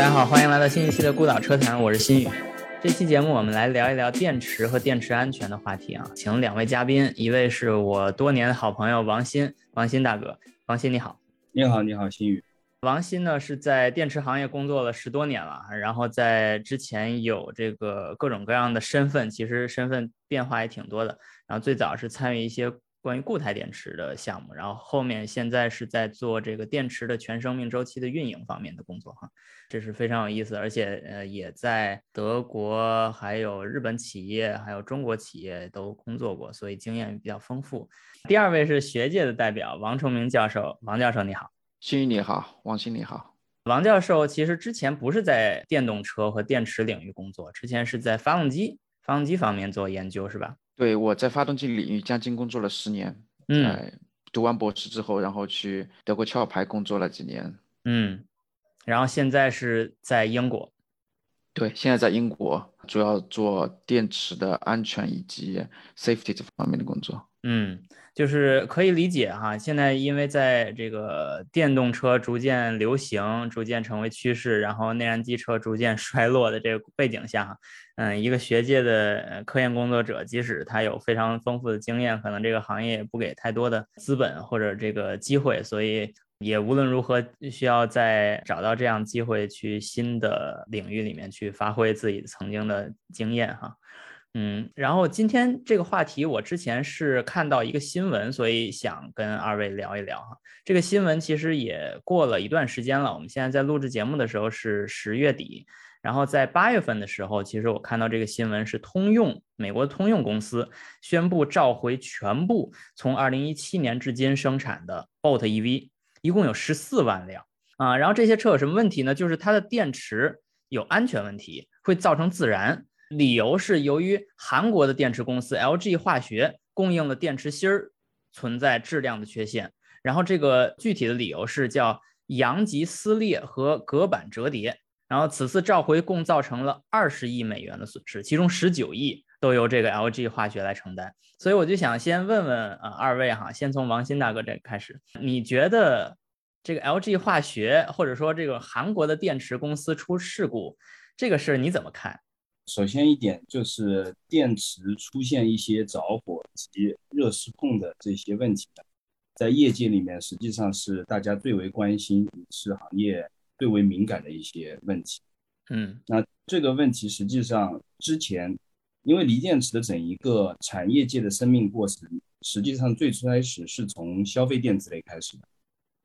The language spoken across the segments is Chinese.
大家好，欢迎来到新一期的孤岛车谈，我是新宇。这期节目我们来聊一聊电池和电池安全的话题啊，请两位嘉宾，一位是我多年的好朋友王鑫，王鑫大哥，王鑫你好。你好，你好，新宇。王鑫呢是在电池行业工作了十多年了，然后在之前有这个各种各样的身份，其实身份变化也挺多的。然后最早是参与一些。关于固态电池的项目，然后后面现在是在做这个电池的全生命周期的运营方面的工作哈，这是非常有意思，而且呃也在德国、还有日本企业、还有中国企业都工作过，所以经验比较丰富。第二位是学界的代表王崇明教授，王教授你好，新宇你好，王鑫你好。王教授其实之前不是在电动车和电池领域工作，之前是在发动机、发动机方面做研究是吧？对，我在发动机领域将近工作了十年。嗯，读完博士之后，然后去德国壳牌工作了几年。嗯，然后现在是在英国。对，现在在英国，主要做电池的安全以及 safety 这方面的工作。嗯。就是可以理解哈，现在因为在这个电动车逐渐流行、逐渐成为趋势，然后内燃机车逐渐 衰落的这个背景下，嗯，一个学界的科研工作者，即使他有非常丰富的经验，可能这个行业也不给太多的资本或者这个机会，所以也无论如何需要再找到这样机会去新的领域里面去发挥自己曾经的经验哈。嗯，然后今天这个话题，我之前是看到一个新闻，所以想跟二位聊一聊哈。这个新闻其实也过了一段时间了，我们现在在录制节目的时候是十月底，然后在八月份的时候，其实我看到这个新闻是通用美国通用公司宣布召回全部从二零一七年至今生产的 Bolt EV，一共有十四万辆啊。然后这些车有什么问题呢？就是它的电池有安全问题，会造成自燃。理由是由于韩国的电池公司 LG 化学供应的电池芯儿存在质量的缺陷，然后这个具体的理由是叫阳极撕裂和隔板折叠，然后此次召回共造成了二十亿美元的损失，其中十九亿都由这个 LG 化学来承担。所以我就想先问问啊二位哈，先从王鑫大哥这开始，你觉得这个 LG 化学或者说这个韩国的电池公司出事故这个事儿你怎么看？首先一点就是电池出现一些着火及热失控的这些问题在业界里面实际上是大家最为关心，也是行业最为敏感的一些问题。嗯，那这个问题实际上之前，因为锂电池的整一个产业界的生命过程，实际上最初开始是从消费电子类开始的，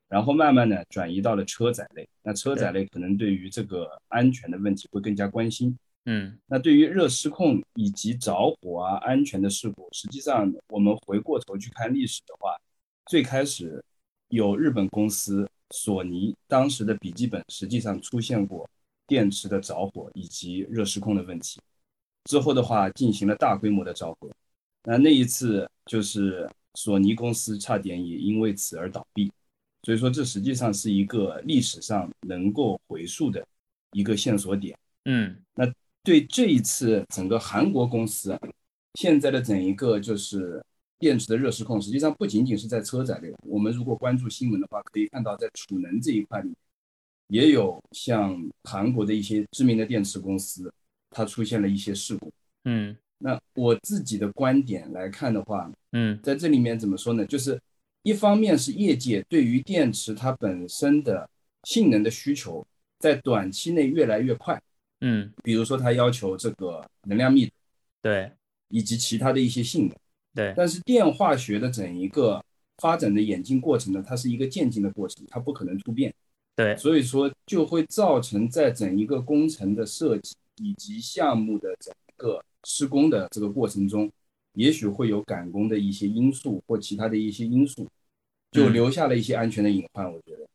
然后慢慢的转移到了车载类。那车载类可能对于这个安全的问题会更加关心。嗯，那对于热失控以及着火啊安全的事故，实际上我们回过头去看历史的话，最开始有日本公司索尼当时的笔记本实际上出现过电池的着火以及热失控的问题，之后的话进行了大规模的召回，那那一次就是索尼公司差点也因为此而倒闭，所以说这实际上是一个历史上能够回溯的一个线索点。嗯，那。对这一次整个韩国公司现在的整一个就是电池的热失控，实际上不仅仅是在车载类。我们如果关注新闻的话，可以看到在储能这一块里，也有像韩国的一些知名的电池公司，它出现了一些事故。嗯，那我自己的观点来看的话，嗯，在这里面怎么说呢？就是一方面是业界对于电池它本身的性能的需求，在短期内越来越快。嗯，比如说它要求这个能量密度，对，以及其他的一些性能，对。但是电化学的整一个发展的演进过程呢，它是一个渐进的过程，它不可能突变，对。所以说就会造成在整一个工程的设计以及项目的整个施工的这个过程中，也许会有赶工的一些因素或其他的一些因素，就留下了一些安全的隐患。我觉得，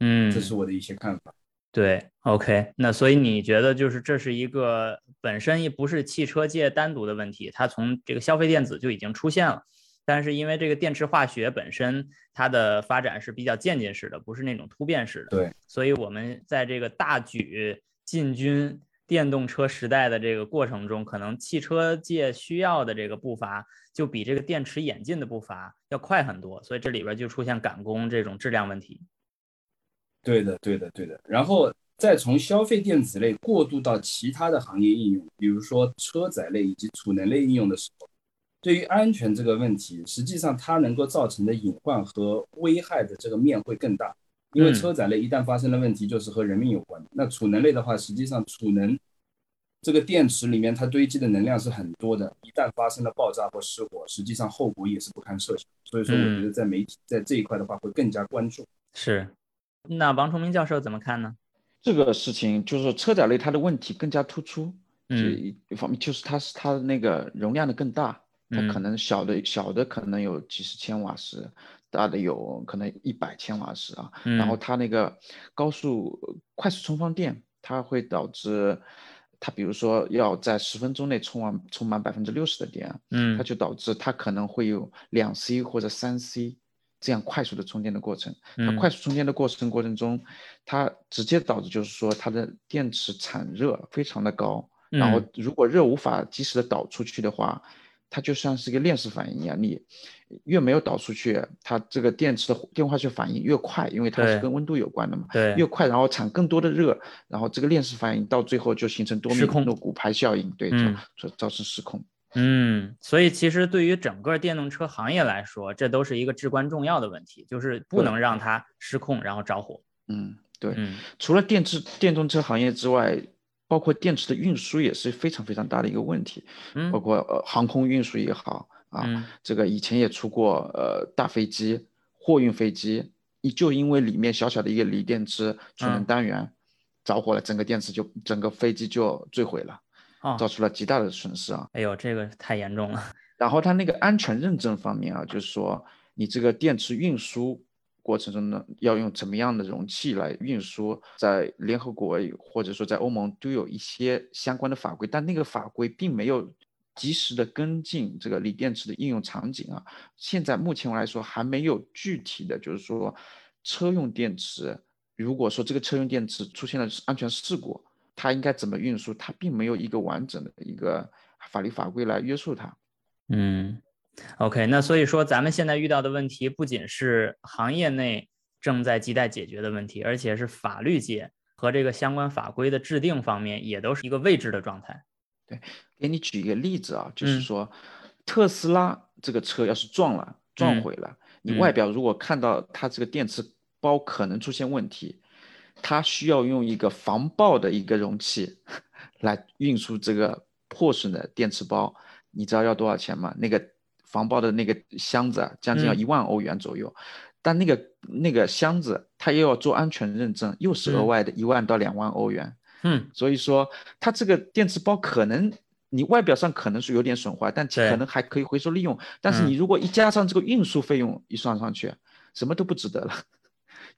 嗯，这是我的一些看法。对，OK，那所以你觉得就是这是一个本身也不是汽车界单独的问题，它从这个消费电子就已经出现了，但是因为这个电池化学本身它的发展是比较渐进式的，不是那种突变式的，对，所以我们在这个大举进军电动车时代的这个过程中，可能汽车界需要的这个步伐就比这个电池演进的步伐要快很多，所以这里边就出现赶工这种质量问题。对的，对的，对的。然后再从消费电子类过渡到其他的行业应用，比如说车载类以及储能类应用的时候，对于安全这个问题，实际上它能够造成的隐患和危害的这个面会更大。因为车载类一旦发生了问题，就是和人命有关。那储能类的话，实际上储能这个电池里面它堆积的能量是很多的，一旦发生了爆炸或失火，实际上后果也是不堪设想。所以说，我觉得在媒体在这一块的话会更加关注。是，那王崇明教授怎么看呢？这个事情就是，车载类它的问题更加突出。嗯，一方面就是它是它的那个容量的更大，它可能小的小的可能有几十千瓦时，大的有可能一百千瓦时啊。然后它那个高速快速充放电，它会导致它比如说要在十分钟内充完充满百分之六十的电，嗯，它就导致它可能会有两 C 或者三 C。这样快速的充电的过程，它快速充电的过程过程中，它直接导致就是说它的电池产热非常的高，然后如果热无法及时的导出去的话，它就像是一个链式反应一样，你越没有导出去，它这个电池的电化学反应越快，因为它是跟温度有关的嘛，对，越快然后产更多的热，然后这个链式反应到最后就形成多米诺骨牌效应，对，造造成失控。嗯，所以其实对于整个电动车行业来说，这都是一个至关重要的问题，就是不能让它失控然后着火。嗯，对。除了电池电动车行业之外，包括电池的运输也是非常非常大的一个问题。嗯，包括呃航空运输也好啊，这个以前也出过呃大飞机、货运飞机，就因为里面小小的一个锂电池储能单元着火了，整个电池就整个飞机就坠毁了。造出了极大的损失啊！哎呦，这个太严重了。然后它那个安全认证方面啊，就是说你这个电池运输过程中呢，要用怎么样的容器来运输，在联合国或者说在欧盟都有一些相关的法规，但那个法规并没有及时的跟进这个锂电池的应用场景啊。现在目前来说还没有具体的就是说车用电池，如果说这个车用电池出现了安全事故。它应该怎么运输？它并没有一个完整的一个法律法规来约束它。嗯，OK，那所以说咱们现在遇到的问题不仅是行业内正在亟待解决的问题，而且是法律界和这个相关法规的制定方面也都是一个未知的状态。对，给你举一个例子啊，就是说特斯拉这个车要是撞了、撞毁了，你外表如果看到它这个电池包可能出现问题。它需要用一个防爆的一个容器来运输这个破损的电池包，你知道要多少钱吗？那个防爆的那个箱子啊，将近要一万欧元左右。但那个那个箱子它又要做安全认证，又是额外的一万到两万欧元。嗯，所以说它这个电池包可能你外表上可能是有点损坏，但可能还可以回收利用。但是你如果一加上这个运输费用一算上去，什么都不值得了。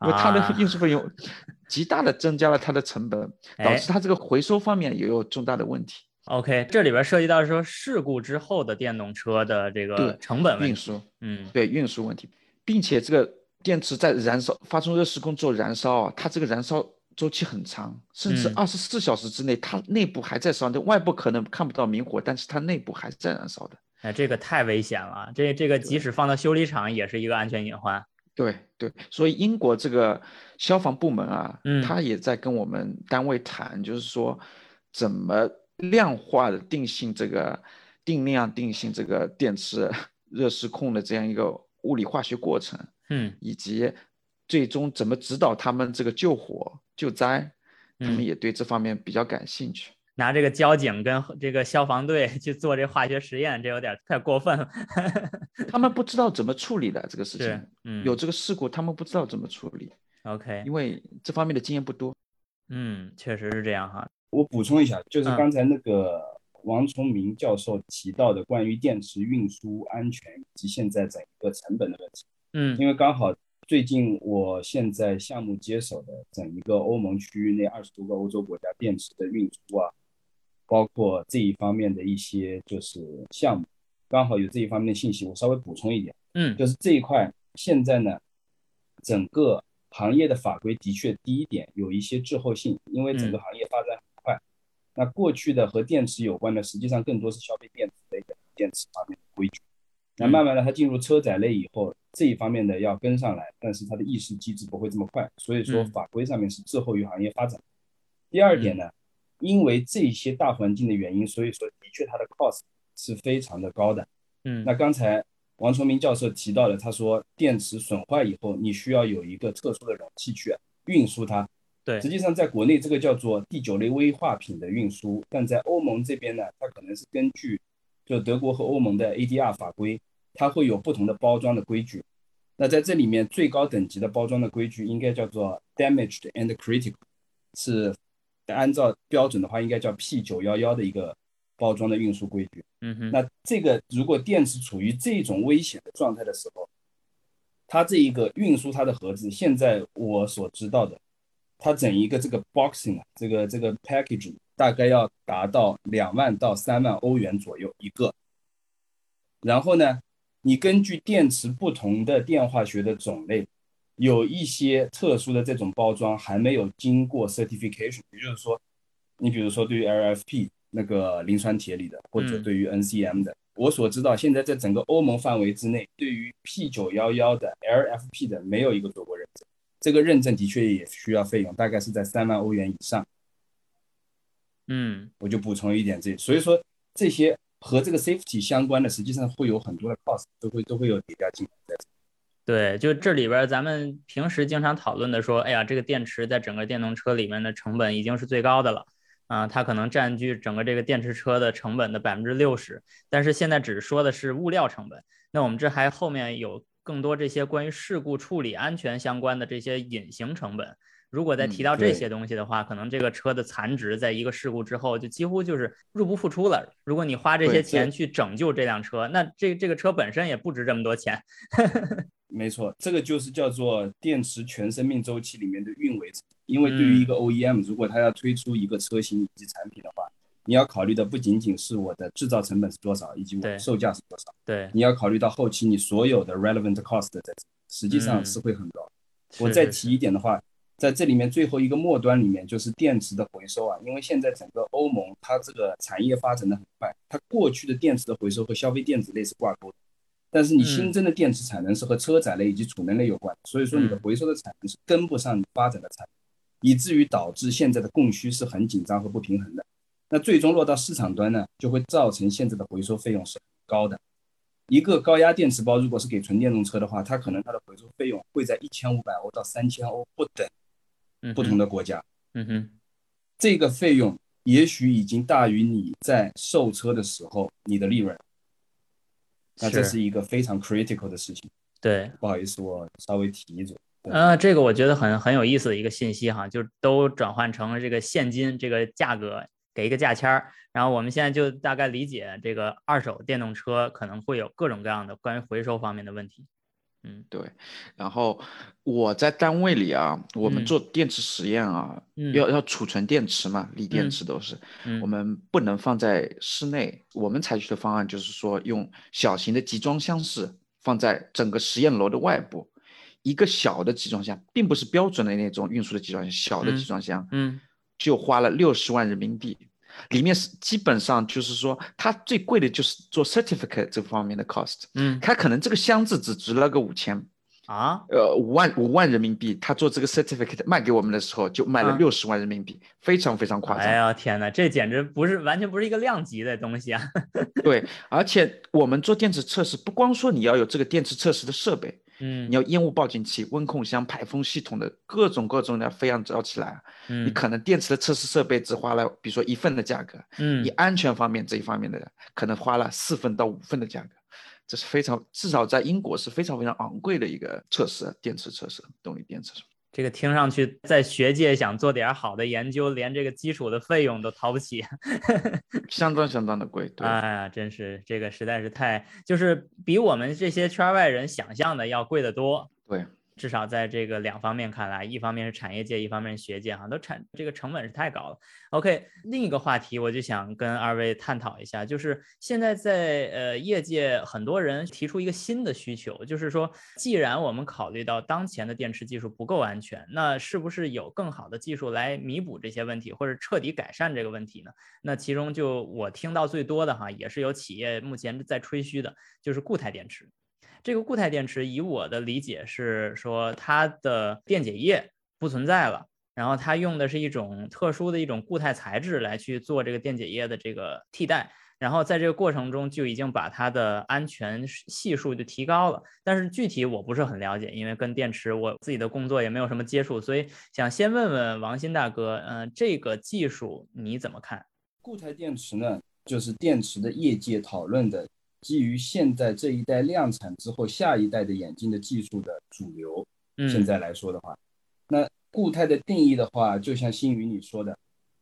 因为它的运输费用 极大的增加了它的成本，导致它这个回收方面也有重大的问题。OK，这里边涉及到说事故之后的电动车的这个成本运输，嗯，对运输问题，并且这个电池在燃烧发生热失控之后燃烧啊，它这个燃烧周期很长，甚至二十四小时之内它内部还在烧，那外部可能看不到明火，但是它内部还在燃烧的。哎，这个太危险了，这这个即使放到修理厂也是一个安全隐患。对对，所以英国这个消防部门啊，嗯，他也在跟我们单位谈，就是说怎么量化的定性这个定量定性这个电池热失控的这样一个物理化学过程，嗯，以及最终怎么指导他们这个救火救灾，他们也对这方面比较感兴趣。拿这个交警跟这个消防队 去做这化学实验，这有点太过分了。他们不知道怎么处理的这个事情，嗯，有这个事故，他们不知道怎么处理。OK，因为这方面的经验不多。嗯，确实是这样哈。我补充一下，就是刚才那个王崇明教授提到的关于电池运输安全以及现在整个成本的问题。嗯，因为刚好最近我现在项目接手的整一个欧盟区域内二十多个欧洲国家电池的运输啊。包括这一方面的一些就是项目，刚好有这一方面的信息，我稍微补充一点，嗯，就是这一块现在呢，整个行业的法规的确第一点有一些滞后性，因为整个行业发展很快，那过去的和电池有关的，实际上更多是消费电子类的电池方面的规矩，那慢慢的它进入车载类以后，这一方面的要跟上来，但是它的意识机制不会这么快，所以说法规上面是滞后于行业发展。第二点呢，因为这些大环境的原因，所以说的确它的 cost 是非常的高的。嗯，那刚才王崇明教授提到了，他说电池损坏以后，你需要有一个特殊的容器去运输它。对，实际上在国内这个叫做第九类危化品的运输，但在欧盟这边呢，它可能是根据就德国和欧盟的 ADR 法规，它会有不同的包装的规矩。那在这里面最高等级的包装的规矩应该叫做 damaged and critical，是按照标准的话应该叫 P 九幺幺的一个包装的运输规矩。嗯哼，那这个如果电池处于这种危险的状态的时候，它这一个运输它的盒子，现在我所知道的，它整一个这个 boxing 啊，这个这个 packaging 大概要达到两万到三万欧元左右一个。然后呢，你根据电池不同的电化学的种类，有一些特殊的这种包装还没有经过 certification，也就是说，你比如说对于 LFP 那个磷酸铁锂的，或者对于 NCM 的，我所知道现在在整个欧盟范围之内，对于 P 九幺幺的 LFP 的没有一个做过认证，这个认证的确也需要费用，大概是在三万欧元以上。嗯，我就补充一点这，所以说这些。和这个 safety 相关的，实际上会有很多的 cost，都会都会有叠加进来。对，就这里边咱们平时经常讨论的说，哎呀，这个电池在整个电动车里面的成本已经是最高的了，啊，它可能占据整个这个电池车的成本的百分之六十。但是现在只说的是物料成本，那我们这还后面有更多这些关于事故处理、安全相关的这些隐形成本。如果再提到这些东西的话，可能这个车的残值在一个事故之后就几乎就是入不敷出了。如果你花这些钱去拯救这辆车，那这这个车本身也不值这么多钱。没错，这个就是叫做电池全生命周期里面的运维。因为对于一个 OEM，如果他要推出一个车型以及产品的话，你要考虑的不仅仅是我的制造成本是多少，以及我的售价是多少。对，你要考虑到后期你所有的 relevant cost 在实际上是会很高。我再提一点的话。在这里面最后一个末端里面就是电池的回收啊，因为现在整个欧盟它这个产业发展的很快，它过去的电池的回收和消费电子类是挂钩的，但是你新增的电池产能是和车载类以及储能类有关，所以说你的回收的产能是跟不上你发展的产能，以至于导致现在的供需是很紧张和不平衡的。那最终落到市场端呢，就会造成现在的回收费用是很高的。一个高压电池包如果是给纯电动车的话，它可能它的回收费用会在一千五百欧到三千欧不等。不同的国家，嗯哼，这个费用也许已经大于你在售车的时候你的利润，那这是一个非常 critical 的事情。对，不好意思，我稍微提一嘴。呃，这个我觉得很很有意思的一个信息哈，就都转换成了这个现金这个价格，给一个价签儿，然后我们现在就大概理解这个二手电动车可能会有各种各样的关于回收方面的问题。嗯，对。然后我在单位里啊，我们做电池实验啊，要要储存电池嘛，锂电池都是，我们不能放在室内。我们采取的方案就是说，用小型的集装箱式放在整个实验楼的外部，一个小的集装箱，并不是标准的那种运输的集装箱，小的集装箱，嗯，就花了六十万人民币。里面是基本上就是说，它最贵的就是做 certificate 这方面的 cost，嗯，它可能这个箱子只值了个五千，啊，呃，五万五万人民币，他做这个 certificate 卖给我们的时候就卖了六十万人民币，非常非常夸张。哎呀天哪，这简直不是完全不是一个量级的东西啊！对，而且我们做电池测试，不光说你要有这个电池测试的设备。嗯，你要烟雾报警器、温控箱、排风系统的各种各种的飞扬造起来，嗯，你可能电池的测试设备只花了，比如说一份的价格，嗯，你安全方面这一方面的可能花了四份到五份的价格，这是非常至少在英国是非常非常昂贵的一个测试，电池测试，动力电池。这个听上去，在学界想做点好的研究，连这个基础的费用都掏不起，相当相当的贵。对，哎呀，真是这个实在是太，就是比我们这些圈外人想象的要贵得多。对。至少在这个两方面看来，一方面是产业界，一方面学界，哈，都产这个成本是太高了。OK，另一个话题我就想跟二位探讨一下，就是现在在呃业界很多人提出一个新的需求，就是说，既然我们考虑到当前的电池技术不够安全，那是不是有更好的技术来弥补这些问题，或者彻底改善这个问题呢？那其中就我听到最多的哈，也是有企业目前在吹嘘的，就是固态电池。这个固态电池，以我的理解是说，它的电解液不存在了，然后它用的是一种特殊的一种固态材质来去做这个电解液的这个替代。然后在这个过程中就已经把它的安全系数就提高了，但是具体我不是很了解，因为跟电池我自己的工作也没有什么接触，所以想先问问王鑫大哥，嗯，这个技术你怎么看？固态电池呢，就是电池的业界讨论的基于现在这一代量产之后下一代的眼镜的技术的主流。现在来说的话，那固态的定义的话，就像新宇你说的。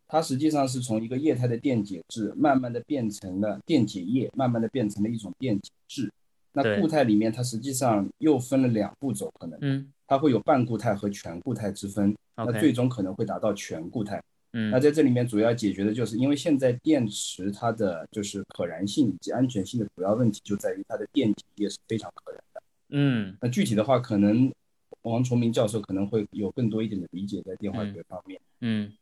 它实际上是从一个液态的电解质，慢慢的变成了电解液，慢慢的变成了一种电解质。那固态里面，它实际上又分了两步走，可能，嗯，它会有半固态和全固态之分。那最终可能会达到全固态。嗯，那在这里面主要解决的就是，因为现在电池它的就是可燃性以及安全性的主要问题就在于它的电解液是非常可燃的。嗯，那具体的话，可能王崇明教授可能会有更多一点的理解在电化学方面。嗯。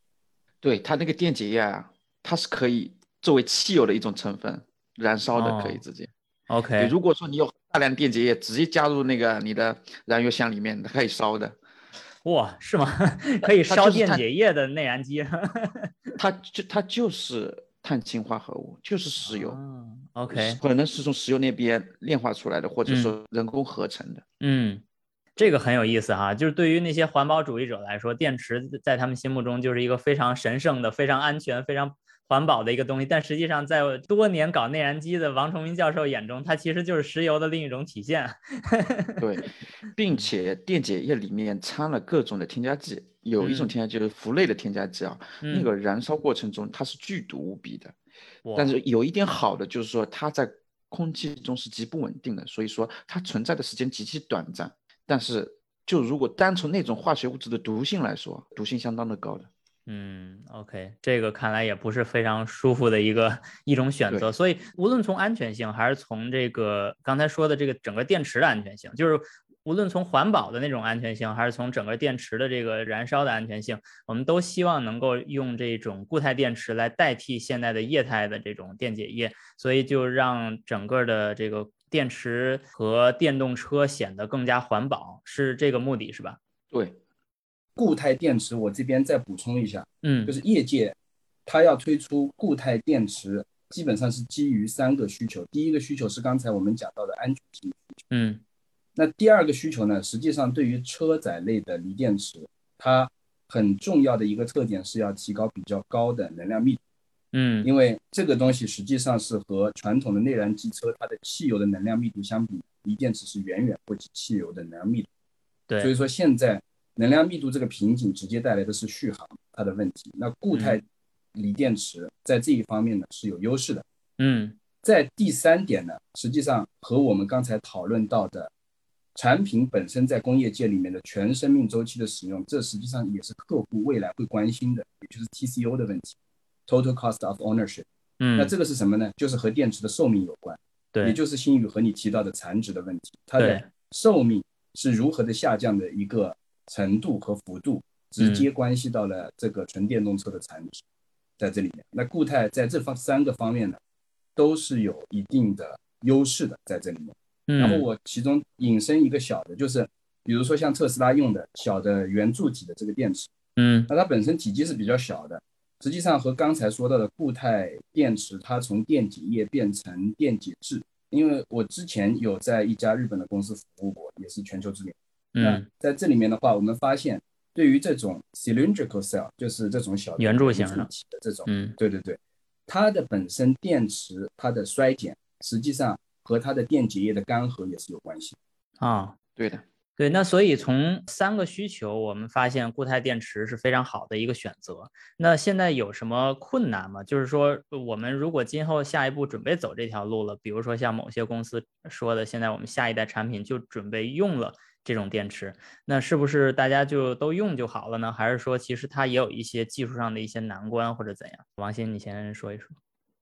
对它那个电解液啊，它是可以作为汽油的一种成分燃烧的，可以直接。OK，如果说你有大量电解液，直接加入那个你的燃油箱里面，它可以烧的。哇，是吗？可以烧电解液的内燃机？它就它就是碳氢化合物，就是石油。OK，可能是从石油那边炼化出来的，或者说人工合成的。嗯。这个很有意思哈，就是对于那些环保主义者来说，电池在他们心目中就是一个非常神圣的、非常安全、非常环保的一个东西。但实际上，在多年搞内燃机的王崇明教授眼中，它其实就是石油的另一种体现。对，并且电解液里面掺了各种的添加剂，有一种添加剂就是氟类的添加剂啊，那个燃烧过程中它是剧毒无比的。但是有一点好的就是说，它在空气中是极不稳定的，所以说它存在的时间极其短暂。但是，就如果单从那种化学物质的毒性来说，毒性相当的高的。嗯，OK，这个看来也不是非常舒服的一个一种选择。所以，无论从安全性，还是从这个刚才说的这个整个电池的安全性，就是。无论从环保的那种安全性，还是从整个电池的这个燃烧的安全性，我们都希望能够用这种固态电池来代替现在的液态的这种电解液，所以就让整个的这个电池和电动车显得更加环保，是这个目的，是吧？对，固态电池，我这边再补充一下，嗯，就是业界它要推出固态电池，基本上是基于三个需求，第一个需求是刚才我们讲到的安全性需求，嗯。那第二个需求呢？实际上，对于车载类的锂电池，它很重要的一个特点是要提高比较高的能量密度。嗯，因为这个东西实际上是和传统的内燃机车它的汽油的能量密度相比，锂电池是远远不及汽油的能量密度。对，所以说现在能量密度这个瓶颈直接带来的是续航它的问题。那固态锂电池在这一方面呢是有优势的。嗯，在第三点呢，实际上和我们刚才讨论到的。产品本身在工业界里面的全生命周期的使用，这实际上也是客户未来会关心的，也就是 TCO 的问题，Total Cost of Ownership。嗯，那这个是什么呢？就是和电池的寿命有关，对，也就是新宇和你提到的残值的问题，它的寿命是如何的下降的一个程度和幅度，直接关系到了这个纯电动车的产品，在这里面。那固态在这方三个方面呢，都是有一定的优势的，在这里面。然后我其中引申一个小的，就是比如说像特斯拉用的小的圆柱体的这个电池，嗯，那它本身体积是比较小的，实际上和刚才说到的固态电池，它从电解液变成电解质，因为我之前有在一家日本的公司服务过，也是全球知名。那在这里面的话，我们发现对于这种 cylindrical cell，就是这种小圆柱形的这种，嗯，对对对，它的本身电池它的衰减，实际上。和它的电解液的干涸也是有关系啊，对的，对。那所以从三个需求，我们发现固态电池是非常好的一个选择。那现在有什么困难吗？就是说，我们如果今后下一步准备走这条路了，比如说像某些公司说的，现在我们下一代产品就准备用了这种电池，那是不是大家就都用就好了呢？还是说其实它也有一些技术上的一些难关或者怎样？王鑫，你先说一说。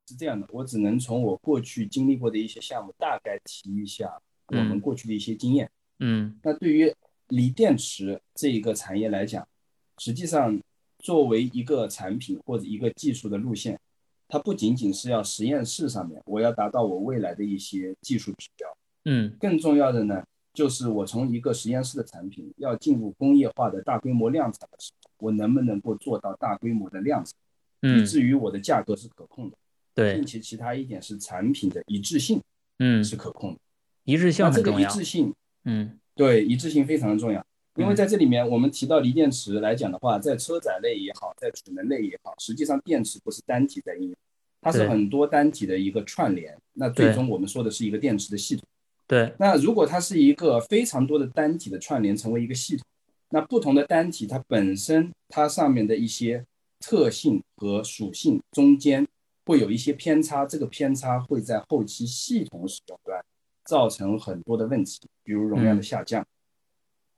是这样的，我只能从我过去经历过的一些项目大概提一下我们过去的一些经验。嗯，那对于锂电池这一个产业来讲，实际上作为一个产品或者一个技术的路线，它不仅仅是要实验室上面我要达到我未来的一些技术指标。嗯，更重要的呢，就是我从一个实验室的产品要进入工业化的大规模量产的时候，我能不能够做到大规模的量产，以嗯，至于我的价格是可控的，对并，且其他一点是产品的一致性嗯，是可控的。一致性那这个一。致性，嗯对一致性非常的重要。因为嗯在这里面，我们提到锂电池来讲的话，在车载类也好，在储能类也好，实际上电池不是单体在应用，它是很多单体的一个串联。那最终我们说的是一个电池的系统。对，那如果它是一个非常多的单体的串联成为一个系统，那不同的单体它本身它上面的一些特性和属性中间会有一些偏差，这个偏差会在后期系统使用端造成很多的问题，比如容量的下降，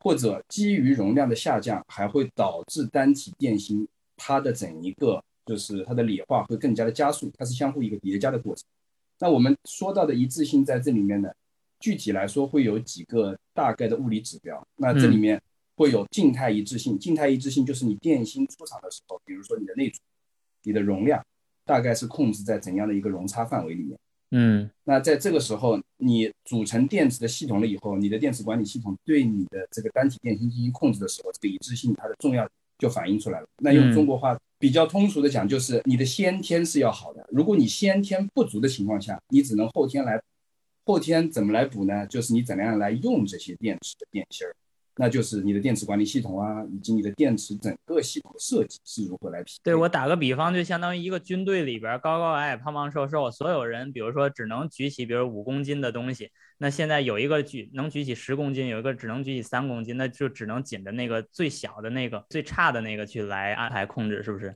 或者基于容量的下降还会导致单体电芯它的整一个就是它的理化会更加的加速，它是相互一个叠加的过程。那我们说到的一致性在这里面呢，具体来说会有几个大概的物理指标。那这里面会有静态一致性，静态一致性就是你电芯出厂的时候，比如说你的内存、你的容量，大概是控制在怎样的一个容差范围里面。嗯那在这个时候，你组成电池的系统了以后，你的电池管理系统对你的这个单体电芯进行控制的时候，这个一致性它的重要就反映出来了。那用中国话比较通俗的讲，就是你的先天是要好的。如果你先天不足的情况下，你只能后天来。后天怎么来补呢？就是你怎么样来用这些电池的电芯儿，那就是你的电池管理系统啊，以及你的电池整个系统的设计是如何来匹配。对我打个比方，就相当于一个军队里边高高矮矮、胖胖瘦瘦，所有人，比如说只能举起，比如五公斤的东西，那现在有一个举能举起十公斤，有一个只能举起三公斤，那就只能紧着那个最小的那个、最差的那个去来安排控制，是不是？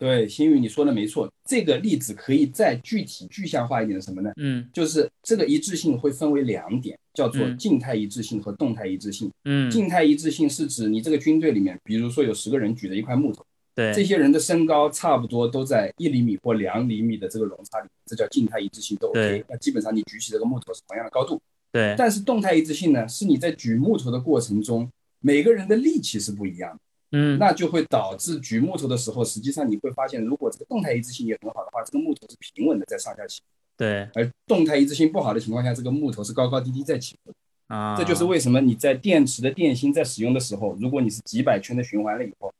对，新宇你说的没错，这个例子可以再具体具象化一点什么呢？嗯就是这个一致性会分为两点，叫做嗯静态一致性和动态一致性。嗯，静态一致性是指你这个军队里面，比如说有十个人举着一块木头，对这些人的身高差不多都在一厘米或两厘米的这个容差里，这叫静态一致性都 OK。那基本上你举起这个木头是同样的高度。对但是动态一致性呢，是你在举木头的过程中，每个人的力气是不一样的。嗯那就会导致举木头的时候，实际上你会发现，如果这个动态一致性也很好的话，这个木头是平稳的在上下起伏；对而动态一致性不好的情况下，这个木头是高高低低在起伏。啊，这就是为什么你在电池的电芯在使用的时候，如果你是几百圈的循环了以后，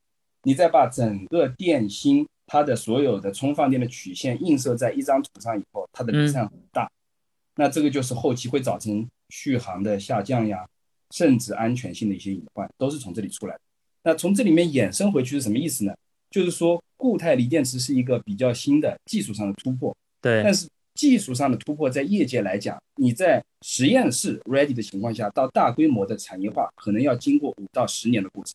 你再把整个电芯它的所有的充放电的曲线映射在一张图上以后，它的离散很大，那这个就是后期会造成续航的下降呀，甚至安全性的一些隐患，都是从这里出来的。那从这里面衍生回去是什么意思呢？就是说固态锂电池是一个比较新的技术上的突破，对。但是技术上的突破在业界来讲，你在实验室 ready 的情况下，到大规模的产业化，可能要经过五到十年的过程，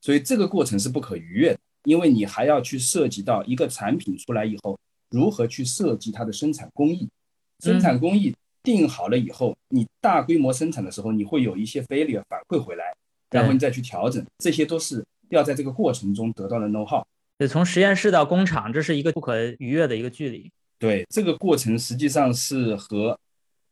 所以这个过程是不可逾越的，因为你还要去涉及到一个产品出来以后，如何去设计它的生产工艺，生产工艺定好了以后，你大规模生产的时候，你会有一些 failure 反馈回来，然后你再去调整，这些都是要在这个过程中得到的 know how。对，从实验室到工厂，这是一个不可逾越的一个距离。对，这个过程实际上是和，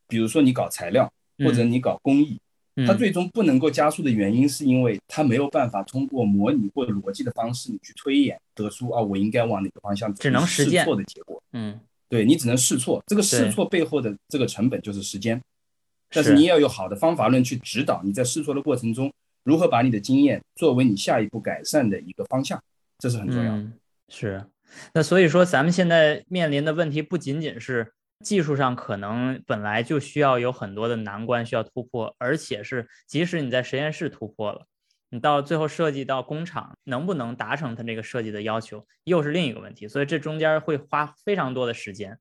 比如说你搞材料或者你搞工艺，它嗯最终不能够加速的原因，是因为它没有办法通过模拟或者逻辑的方式，你去推演得出啊，我应该往哪个方向走，只能实试错的结果。嗯对你只能试错，这个试错背后的这个成本就是时间，但是是你也要有好的方法论去指导你在试错的过程中如何把你的经验作为你下一步改善的一个方向，这是很重要的。嗯，是。那所以说，咱们现在面临的问题不仅仅是技术上可能本来就需要有很多的难关需要突破，而且是即使你在实验室突破了，你到最后设计到工厂能不能达成它这个设计的要求，又是另一个问题。所以这中间会花非常多的时间。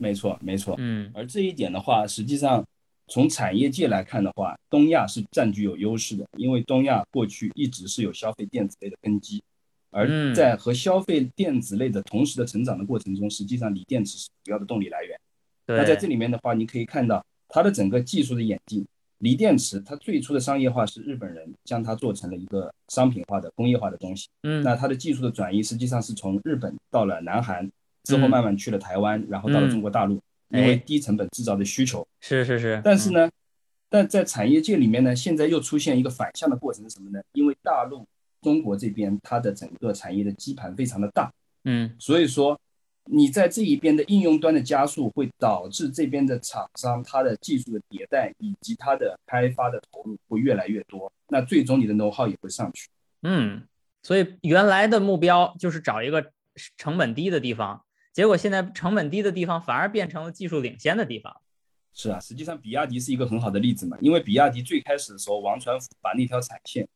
没错，没错。嗯而这一点的话，实际上从产业界来看的话，东亚是占据有优势的，因为东亚过去一直是有消费电子类的根基，而嗯在和消费电子类的同时的成长的过程中，实际上锂电池是主要的动力来源。那在这，里面的话，你可以看到它的整个技术的演进。锂电池它最初的商业化是日本人将它做成了一个商品化的工业化的东西。嗯那它的技术的转移实际上是从日本到了南韩，之后嗯慢慢去了台湾，然后到了中国大陆，因哎为低成本制造的需求。是是是。嗯但是呢，但在产业界里面呢，现在又出现一个反向的过程是什么呢？因为大陆中国这边它的整个产业的基盘非常的大，嗯所以说你在这一边的应用端的加速，会导致这边的厂商它的技术的迭代以及它的开发的投入会越来越多，那最终你的 know how 也会上去。嗯，所以原来的目标就是找一个成本低的地方，结果现在成本低的地方反而变成了技术领先的地方。是啊，实际上比亚迪是一个很好的例子嘛，因为比亚迪最开始的时候，王传福把那条产线，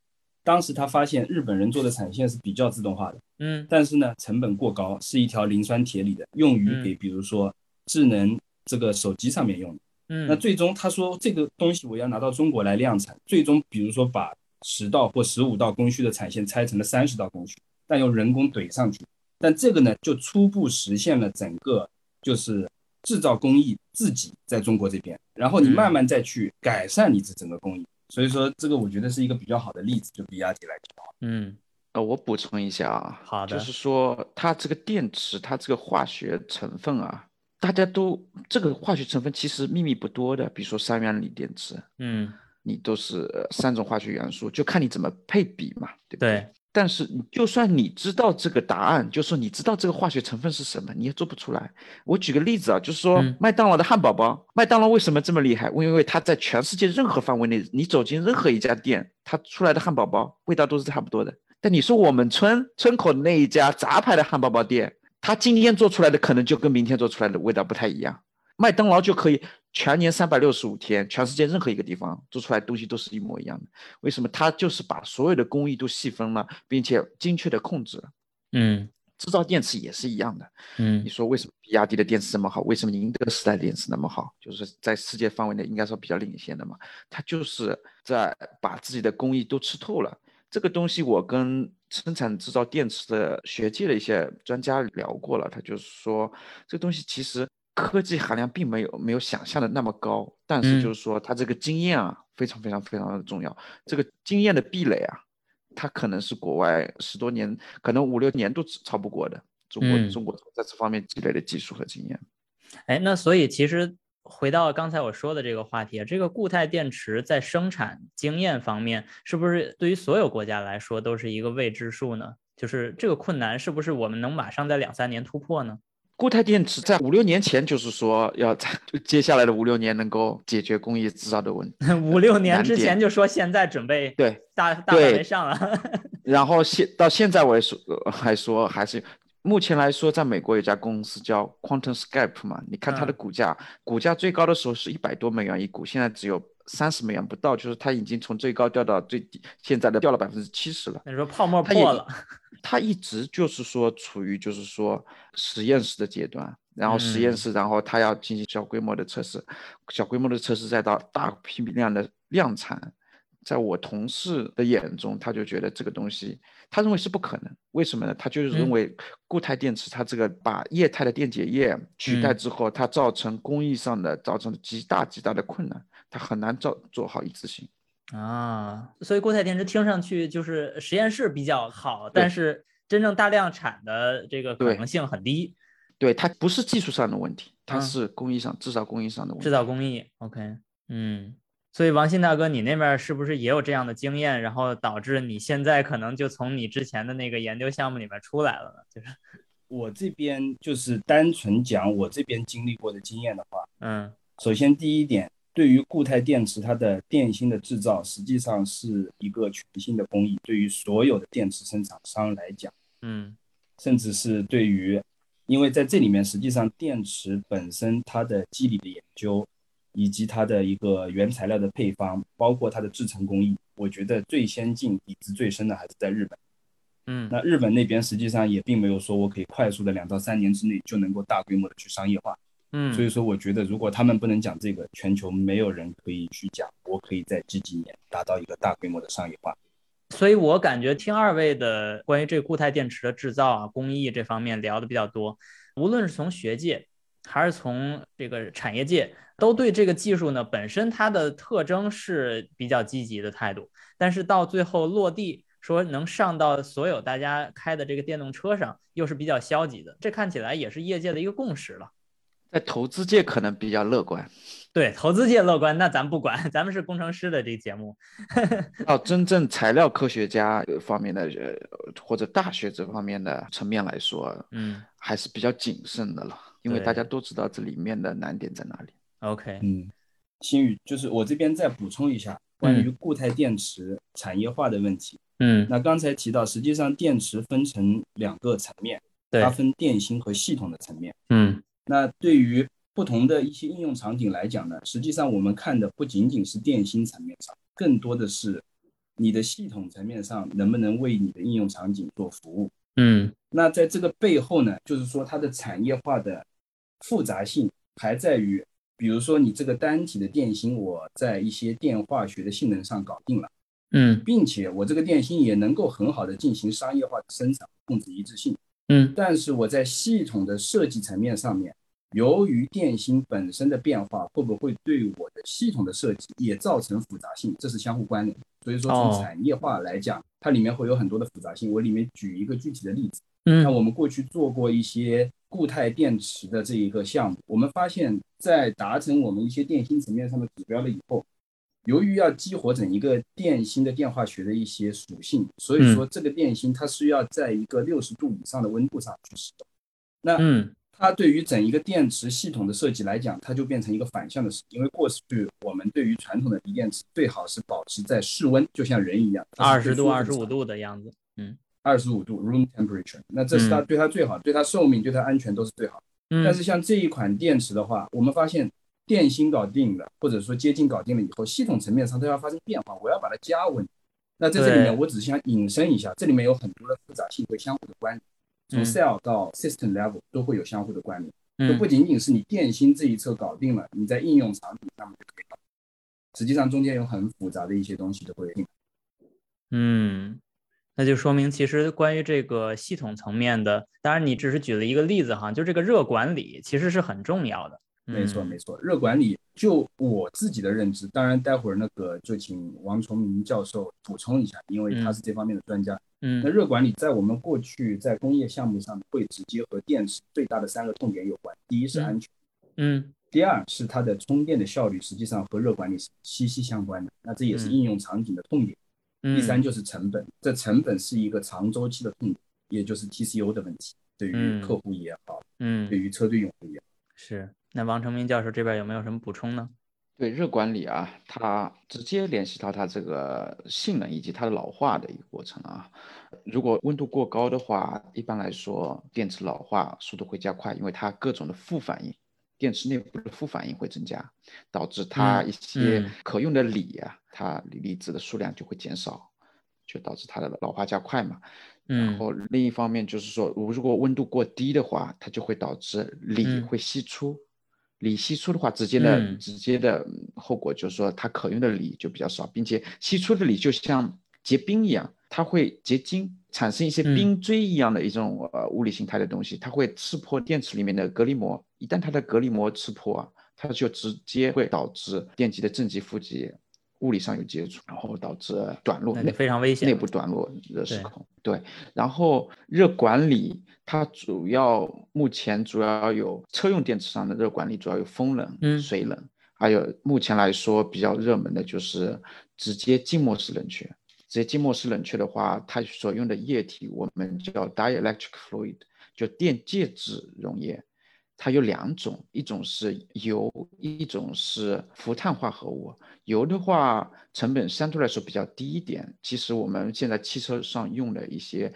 当时他发现日本人做的产线是比较自动化的，嗯但是呢成本过高，是一条磷酸铁锂的，用于给比如说智能这个手机上面用的。嗯，那最终他说这个东西我要拿到中国来量产，最终比如说把十道或十五道工序的产线拆成了三十道工序，但用人工怼上去，但这个呢就初步实现了整个就是制造工艺自己在中国这边，然后你慢慢再去改善你这整个工艺，所以说这个我觉得是一个比较好的例子，就比亚迪来讲。嗯。呃，我补充一下啊，好的。就是说它这个电池，它这个化学成分啊，大家都这个化学成分其实秘密不多的，比如说三元锂电池，嗯，你都是呃三种化学元素，就看你怎么配比嘛，对不对？对，但是你就算你知道这个答案，就说你知道这个化学成分是什么，你也做不出来。我举个例子啊，就是说嗯麦当劳的汉堡包，麦当劳为什么这么厉害？因为它在全世界任何范围内，你走进任何一家店，它出来的汉堡包味道都是差不多的。但你说我们村村口的那一家杂牌的汉堡包店，它今天做出来的可能就跟明天做出来的味道不太一样。麦当劳就可以全年三百六十五天，全世界任何一个地方做出来的东西都是一模一样的。为什么？它就是把所有的工艺都细分了，并且精确的控制了。嗯制造电池也是一样的。嗯你说为什么比亚迪的电池这么好？为什么宁德时代的电池那么好？就是在世界范围内应该说比较领先的嘛。它就是在把自己的工艺都吃透了。这个东西我跟生产制造电池的学界的一些专家聊过了，他就是说这个东西其实科技含量并没有没有想象的那么高，但是嗯就是说它这个经验啊非常非常非常的重要。这个经验的壁垒啊，它可能是国外十多年，可能五六年都超不过的。中国、嗯中国在这方面积累的技术和经验。哎，那所以其实回到刚才我说的这个话题，这个固态电池在生产经验方面，是不是对于所有国家来说都是一个未知数呢？就是这个困难是不是我们能马上在两三年突破呢？固态电池在五六年前就是说要在接下来的五六年能够解决工业制造的问题。五六年之前就说现在准备对，大大范围上了，然后现到现在为止呃还说还是目前来说，在美国有家公司叫 Quantum Scape 嘛，你看它的嗯股价，股价最高的时候是一百多美元一股，现在只有三十美元不到，就是它已经从最高掉到最低，现在的掉了百分之七十了。你说泡沫破了，它一直就是说处于就是说实验室的阶段，然后实验嗯室，然后它要进行小规模的测试，小规模的测试再到大批量的量产。在我同事的眼中，他就觉得这个东西，他认为是不可能。为什么呢？他就是认嗯为固态电池，它这个把液态的电解液取代嗯之后，它造成工艺上的造成极大极大的困难，它很难造做好一致性。啊，所以固态电池听上去就是实验室比较好，但是真正大量产的这个可能性很低。对，它不是技术上的问题，它嗯是工艺上、制造工艺上的问题。制造工艺，OK，嗯，所以王鑫大哥，你那边儿是不是也有这样的经验，然后导致你现在可能就从你之前的那个研究项目里面出来了呢？就是，我这边就是单纯讲我这边经历过的经验的话，嗯首先第一点，对于固态电池它的电芯的制造，实际上是一个全新的工艺，对于所有的电池生产商来讲，嗯。甚至是对于，因为在这里面实际上电池本身它的机理的研究，以及它的一个原材料的配方，包括它的制成工艺，我觉得最先进、底子最深的还是在日本。嗯。那日本那边实际上也并没有说我可以快速的两到三年之内就能够大规模的去商业化，嗯，所以说我觉得如果他们不能讲这个，全球没有人可以去讲，我可以在这几年达到一个大规模的商业化。所以我感觉听二位的关于这个固态电池的制造啊、工艺这方面聊的比较多，无论是从学界还是从这个产业界，都对这个技术呢本身它的特征是比较积极的态度，但是到最后落地说能上到所有大家开的这个电动车上，又是比较消极的，这看起来也是业界的一个共识了。在投资界可能比较乐观，对，投资界乐观，那咱不管，咱们是工程师的这个节目。到真正材料科学家呃方面的呃或者大学这方面的层面来说，嗯还是比较谨慎的了，因为大家都知道这里面的难点在哪里。，OK，嗯，新宇，就是我这边再补充一下关于固态电池产业化的问题。嗯，那刚才提到，实际上电池分成两个层面，它，分电芯和系统的层面。嗯那对于不同的一些应用场景来讲呢，实际上我们看的不仅仅是电芯层面上，更多的是你的系统层面上能不能为你的应用场景做服务。嗯那在这个背后呢，就是说它的产业化的复杂性还在于，比如说你这个单体的电芯，我在一些电化学的性能上搞定了，嗯并且我这个电芯也能够很好的进行商业化的生产，控制一致性。嗯但是我在系统的设计层面上面，由于电芯本身的变化，会不会对我的系统的设计也造成复杂性？这是相互关联。所以说，哦从产业化来讲，它里面会有很多的复杂性。我里面举一个具体的例子，那嗯我们过去做过一些固态电池的这一个项目，我们发现，在达成我们一些电芯层面上的指标了以后，由于要激活整一个电芯的电化学的一些属性，所以说这个电芯它是要在一个六十度以上的温度上去使用。那嗯。它对于整一个电池系统的设计来讲，它就变成一个反向的事，因为过去我们对于传统的锂电池最好是保持在室温，就像人一样，二十度、二十五度的样子。嗯。二十五度 room temperature，那这是它对它最好，对它寿命、对它安全都是最好但是像这一款电池的话，我们发现电芯搞定了，或者说接近搞定了以后，系统层面上都要发生变化，我要把它加稳。那在这里面，我只是想引申一下，这里面有很多的复杂性和相互的关联，从嗯 cell 到 system level 都会有相互的关联。就嗯不仅仅是你电芯这一侧搞定了，你在应用场景上面就可以搞。实际上中间有很复杂的一些东西都会。嗯，那就说明其实关于这个系统层面的，当然你只是举了一个例子哈，就这个热管理其实是很重要的。没错，嗯没错。热管理，就我自己的认知，当然待会儿那个就请王崇明教授补充一下，因为他是这方面的专家。嗯那嗯热管理在我们过去在工业项目上会直接和电池最大的三个痛点有关。第一是安全，嗯第二是它的充电的效率，实际上和热管理是息息相关的。那这也是嗯应用场景的痛点。嗯，第三就是成本，这成本是一个长周期的痛点，也就是 TCO 的问题，对于嗯客户也好，嗯对于车队用户也好。是。那王成明教授这边有没有什么补充呢？对热管理啊，它直接联系到它这个性能以及它的老化的一个过程啊。如果温度过高的话，一般来说电池老化速度会加快，因为它各种的副反应，电池内部的副反应会增加，导致它嗯一些嗯可用的锂啊，它锂离子的数量就会减少，就导致它的老化加快嘛。然嗯后另一方面就是说，如果温度过低的话，它就会导致锂嗯会析出。锂析出的话，直接的、嗯直接的嗯后果就是说，它可用的锂就比较少，并且析出的锂就像结冰一样，它会结晶，产生一些嗯冰锥一样的一种呃物理形态的东西，它会刺破电池里面的隔离膜。一旦它的隔离膜刺破啊，它就直接会导致电极的正极、负极物理上有接触，然后导致短路，非常危险内部短路热失对控。对，然后热管理它主要目前主要有车用电池上的热管理，主要有风冷、嗯水冷，还有目前来说比较热门的就是直接静默式冷却。直接静默式冷却的话，它所用的液体我们叫 dielectric fluid，就电介质溶液。它有两种，一种是油，一种是氟碳化合物。油的话，成本相对来说比较低一点。其实我们现在汽车上用的一些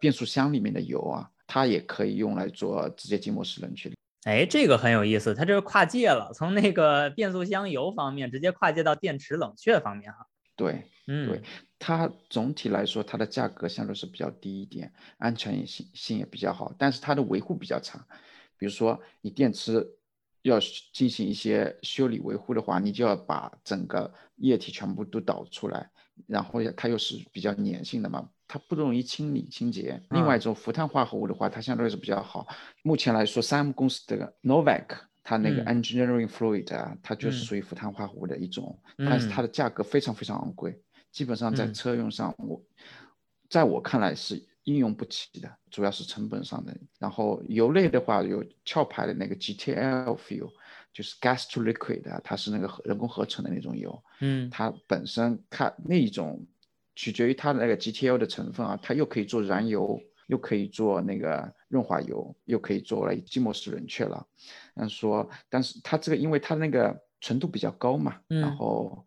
变速箱里面的油啊，它也可以用来做直接静默式冷却。哎，这个很有意思，它这是跨界了，从那个变速箱油方面直接跨界到电池冷却方面哈。对，嗯，对它总体来说它的价格相对是比较低一点，安全性性也比较好，但是它的维护比较差。比如说你电池要进行一些修理维护的话，你就要把整个液体全部都导出来，然后它又是比较粘性的嘛，它不容易清理清洁。另外一种氟碳化合物的话，它相对来说比较好。目前来说，三 M 公司的 Novak。它那个嗯 engineering fluid 啊，它就嗯是属于氟碳化合物的一种，但是它嗯的价格非常非常昂贵，基本上在嗯车用上，我在我看来是应用不起的，主要是成本上的。然后油类的话，有壳牌的那个 GTL fuel，就是 gas to liquid 啊，它是那个人工合成的那种油，嗯它本身看那一种取决于它的那个 GTL 的成分啊，它又可以做燃油，又可以做那个润滑油，又可以做来静默式冷却了。嗯，说，但是它这个因为它那个纯度比较高嘛，然嗯后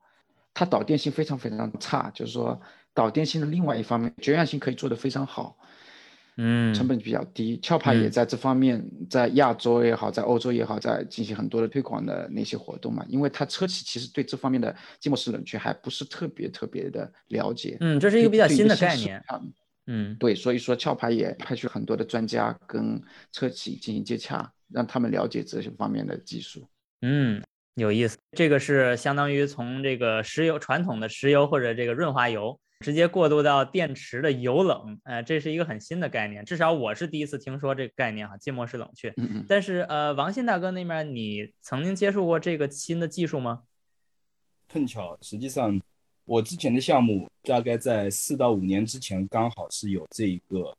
它导电性非常非常差，就是说导电性的另外一方面，绝缘性可以做得非常好，嗯，成本比较低。壳牌也在这方面，在亚洲也好，在欧洲也好，在进行很多的推广的那些活动嘛。因为它车企其实对这方面的静默式冷却还不是特别特别的了解。嗯，这是一个比较新的概念。。嗯对，所以说壳牌也派去很多的专家跟车企进行接洽，让他们了解这些方面的技术。嗯，有意思。这个是相当于从这个石油传统的石油或者这个润滑油，直接过渡到电池的油冷，呃，这是一个很新的概念，至少我是第一次听说这个概念哈，浸没式冷却。嗯嗯。但是呃，王鑫大哥那边，你曾经接触过这个新的技术吗？碰巧，实际上我之前的项目大概在四到五年之前，刚好是有这一个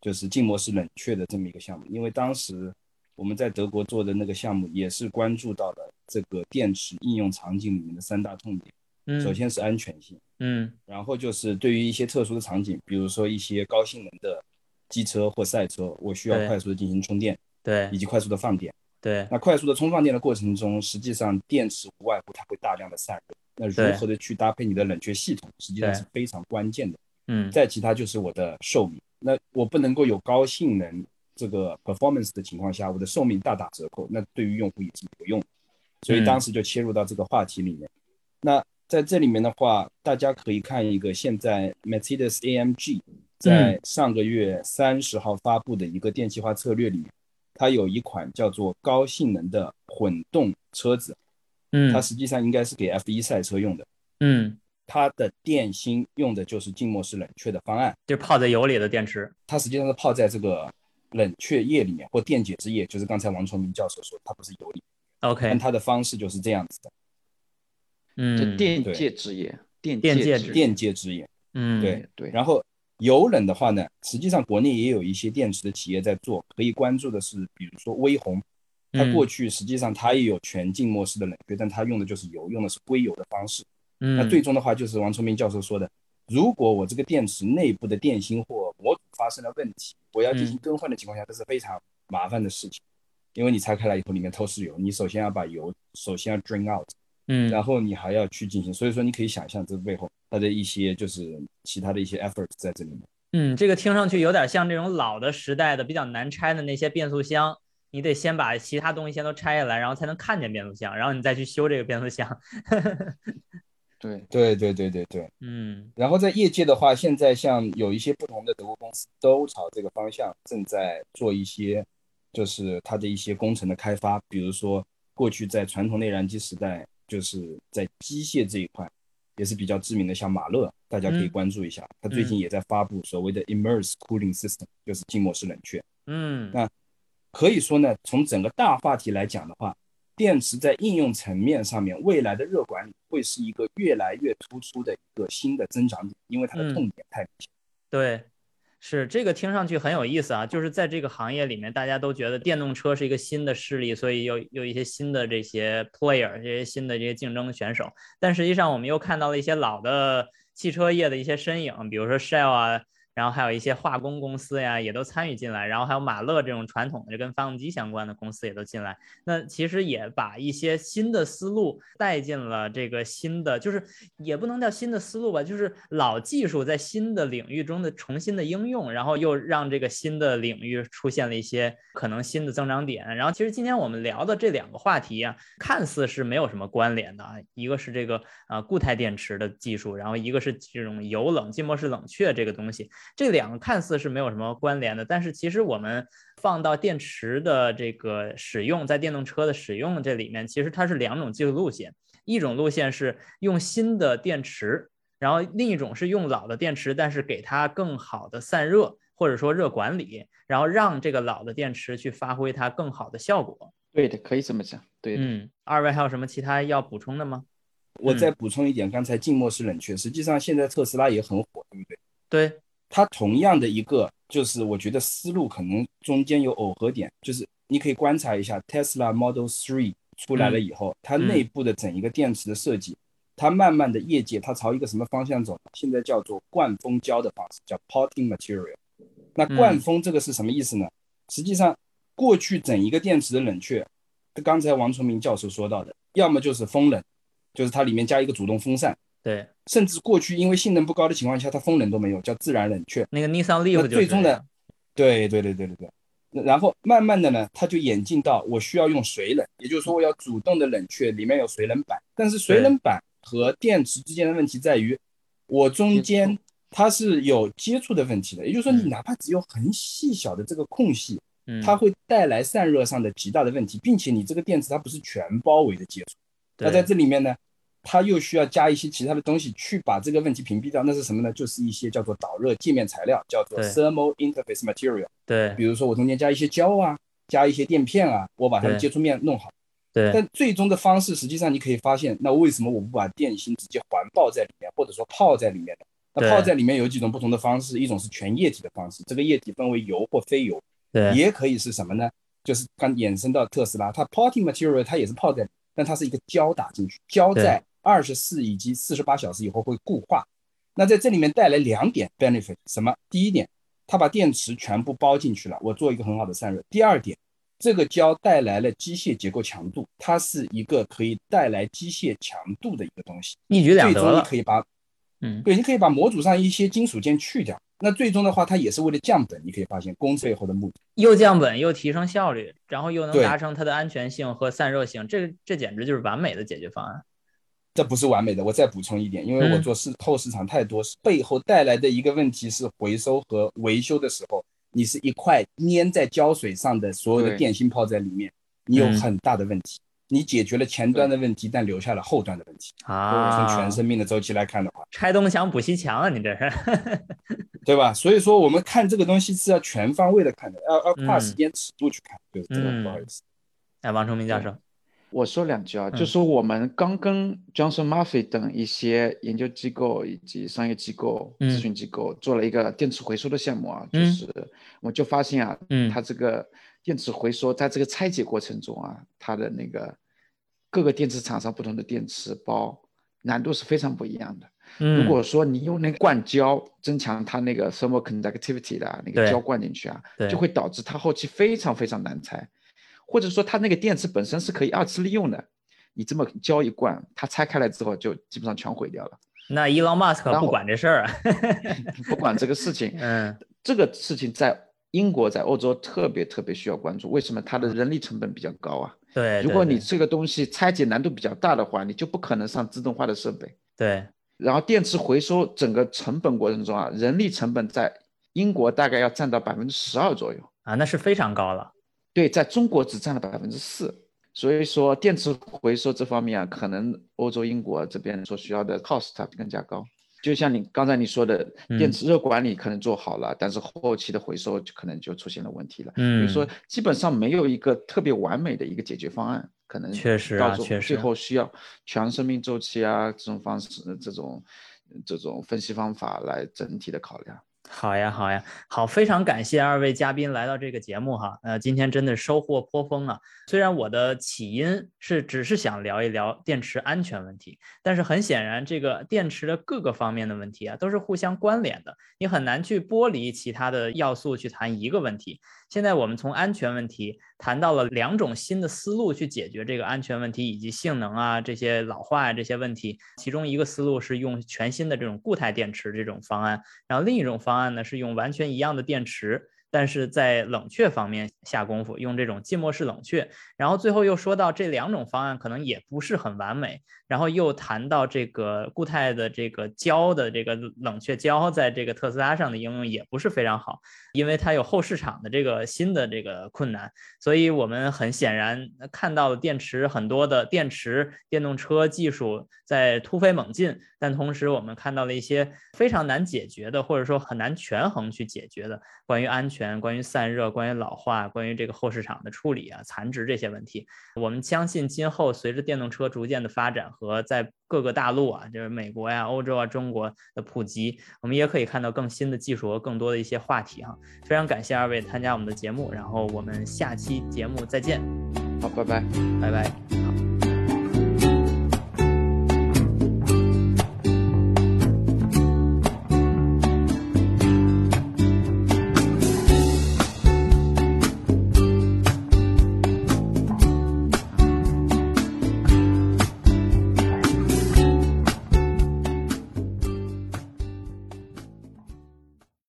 就是浸没式冷却的这么一个项目。因为当时我们在德国做的那个项目，也是关注到了这个电池应用场景里面的三大痛点。嗯，首先是安全性，嗯然后就是对于一些特殊的场景，比如说一些高性能的机车或赛车，我需要快速的进行充电，对以及快速的放电。对那快速的充放电的过程中，实际上电池无外乎它会大量的散热。那如何的去搭配你的冷却系统，实际上是非常关键的。嗯再其他就是我的寿命，那我不能够有高性能这个 performance 的情况下，我的寿命大打折扣，那对于用户也是没有用的。所以当时就切入到这个话题里面。那在这里面的话，大家可以看一个现在 Mercedes AMG 在上个月三十号发布的一个电气化策略里面，它有一款叫做高性能的混动车子，嗯它实际上应该是给 F1 赛车用的。嗯，它的电芯用的就是静默式冷却的方案，就泡在油里的电池。它实际上是泡在这个冷却液里面或电解质液，就是刚才王崇明教授说，它不是油里，OK，但它的方式就是这样子的，这嗯，电对。介质液，电电介电介质电解质液。嗯对对，然后油冷的话呢，实际上国内也有一些电池的企业在做，可以关注的是，比如说微红，它嗯。过去实际上它也有全静默式的冷却，但它用的就是油，用的是硅油的方式。嗯，那最终的话就是王崇明教授说的，如果我这个电池内部的电芯或模组发生了问题，我要进行更换的情况下，这是非常麻烦的事情，因为你拆开来以后里面都是油，你首先要把油首先要 drain out，嗯然后你还要去进行，所以说你可以想象这背后它的一些就是其他的一些 effort 在这里面。嗯，这个听上去有点像这种老的时代的比较难拆的那些变速箱，你得先把其他东西先都拆下来，然后才能看见变速箱，然后你再去修这个变速箱。对，对对对对对。嗯然后在业界的话，现在像有一些不同的德国公司都朝这个方向正在做一些，就是它的一些工程的开发。比如说，过去在传统内燃机时代，就是在机械这一块也是比较知名的，像马勒，大家可以嗯关注一下。他最近也在发布所谓的 Immerse Cooling System，就是静默式冷却。嗯那可以说呢，从整个大话题来讲的话，电池在应用层面上面，未来的热管理会是一个越来越突出的一个新的增长点，因为它的嗯痛点太明显。对，是这个听上去很有意思啊，就是在这个行业里面，大家都觉得电动车是一个新的势力，所以有有一些新的这些 player，这些新的这些竞争选手。但实际上，我们又看到了一些老的汽车业的一些身影，比如说 Shell 啊，然后还有一些化工公司呀，也都参与进来，然后还有马勒这种传统的跟发动机相关的公司也都进来。那其实也把一些新的思路带进了这个新的，就是也不能叫新的思路吧，就是老技术在新的领域中的重新的应用，然后又让这个新的领域出现了一些可能新的增长点。然后其实今天我们聊的这两个话题啊，看似是没有什么关联的啊，一个是这个啊固态电池的技术，然后一个是这种油冷浸没式冷却这个东西。这两个看似是没有什么关联的，但是其实我们放到电池的这个使用，在电动车的使用这里面，其实它是两种技术路线，一种路线是用新的电池，然后另一种是用老的电池，但是给它更好的散热或者说热管理，然后让这个老的电池去发挥它更好的效果。对的，可以这么讲，对的。嗯，二位还有什么其他要补充的吗？我再补充一点，刚才静默式冷却，实际上现在特斯拉也很火，对不对？对，它同样的一个，就是我觉得思路可能中间有耦合点，就是你可以观察一下 Tesla Model 3出来了以后，它内部的整一个电池的设计，它慢慢的业界它朝一个什么方向走？现在叫做灌风胶的方式，叫 potting material。那灌风这个是什么意思呢？实际上，过去整一个电池的冷却，刚才王崇明教授说到的，要么就是风冷，就是它里面加一个主动风扇。对，甚至过去因为性能不高的情况下，它风冷都没有，叫自然冷却。那个 Nissan Leaf 那最终的，对对对对对对。然后慢慢的呢，它就演进到我需要用水冷，也就是说我要主动的冷却，里面有水冷板。但是水冷板和电池之间的问题在于，我中间它是有接触的问题的，也就是说你哪怕只有很细小的这个空隙，它会带来散热上的极大的问题，并且你这个电池它不是全包围的接触。那在这里面呢？它又需要加一些其他的东西去把这个问题屏蔽掉，那是什么呢？就是一些叫做导热界面材料，叫做 thermal interface material。对，比如说我中间加一些胶啊，加一些垫片啊，我把它的接触面弄好。对。但最终的方式，实际上你可以发现，那为什么我不把电芯直接环抱在里面，或者说泡在里面呢？那泡在里面有几种不同的方式，一种是全液体的方式，这个液体分为油或非油。对。也可以是什么呢？就是刚衍生到特斯拉，它 potting material 它也是泡在，但它是一个胶打进去，胶在。二十四以及四十八小时以后会固化，那在这里面带来两点 benefit，什么？第一点，它把电池全部包进去了，我做一个很好的散热。第二点，这个胶带来了机械结构强度，它是一个可以带来机械强度的一个东西，一举两得了。可以把，嗯，对，你可以把模组上一些金属件去掉。那最终的话，它也是为了降本。你可以发现，工背后的目的又降本又提升效率，然后又能达成它的安全性和散热性，这这简直就是完美的解决方案。这不是完美的，我再补充一点，因为我做市后市场太多，背后带来的一个问题是回收和维修的时候，你是一块粘在胶水上的所有的电芯泡在里面，你有很大的问题。你解决了前端的问题，但留下了后端的问题啊。从全生命的周期来看的话，拆东墙补西墙啊，你这是，对吧？所以说我们看这个东西是要全方位的看的，要要跨时间尺度去看，对，这个不好意思。哎，王崇明教授。我说两句啊，就说我们刚跟 Johnson Murphy 等一些研究机构以及商业机构、咨询机构做了一个电池回收的项目啊，就是我就发现啊，它这个电池回收在这个拆解过程中啊，它的那个各个电池厂商不同的电池包难度是非常不一样的。如果说你用那个灌胶增强它那个 thermal conductivity 的那个胶灌进去啊，就会导致它后期非常非常难拆。或者说它那个电池本身是可以二次利用的，你这么浇一罐，它拆开来之后就基本上全毁掉了。那伊朗马斯克不管这事儿啊，不管这个事情。嗯，这个事情在英国、在欧洲特别特别需要关注。为什么？它的人力成本比较高啊。对。如果你这个东西拆解难度比较大的话，你就不可能上自动化的设备。对。然后电池回收整个成本过程中啊，人力成本在英国大概要占到百分之十二左右啊，那是非常高了。对，在中国只占了百分之四，所以说电池回收这方面啊，可能欧洲、英国这边所需要的 cost 更加高。就像你刚才你说的，电池热管理可能做好了，但是后期的回收就可能就出现了问题了。嗯，比如说基本上没有一个特别完美的一个解决方案，可能确实啊，确实最后需要全生命周期啊这种方式、这种这种分析方法来整体的考量。好呀，好呀，好，非常感谢二位嘉宾来到这个节目哈，呃，今天真的收获颇丰啊。虽然我的起因是只是想聊一聊电池安全问题，但是很显然，这个电池的各个方面的问题啊，都是互相关联的，你很难去剥离其他的要素去谈一个问题。现在我们从安全问题谈到了两种新的思路去解决这个安全问题以及性能啊这些老化啊这些问题，其中一个思路是用全新的这种固态电池这种方案，然后另一种方案呢是用完全一样的电池。但是在冷却方面下功夫，用这种浸没式冷却，然后最后又说到这两种方案可能也不是很完美，然后又谈到这个固态的这个胶的这个冷却胶在这个特斯拉上的应用也不是非常好，因为它有后市场的这个新的这个困难，所以我们很显然看到了电池很多的电池电动车技术在突飞猛进，但同时我们看到了一些非常难解决的，或者说很难权衡去解决的关于安全。关于散热、关于老化、关于这个后市场的处理啊、残值这些问题，我们相信今后随着电动车逐渐的发展和在各个大陆啊，就是美国呀、欧洲啊、中国的普及，我们也可以看到更新的技术和更多的一些话题哈。非常感谢二位参加我们的节目，然后我们下期节目再见。好，拜拜，拜拜。好。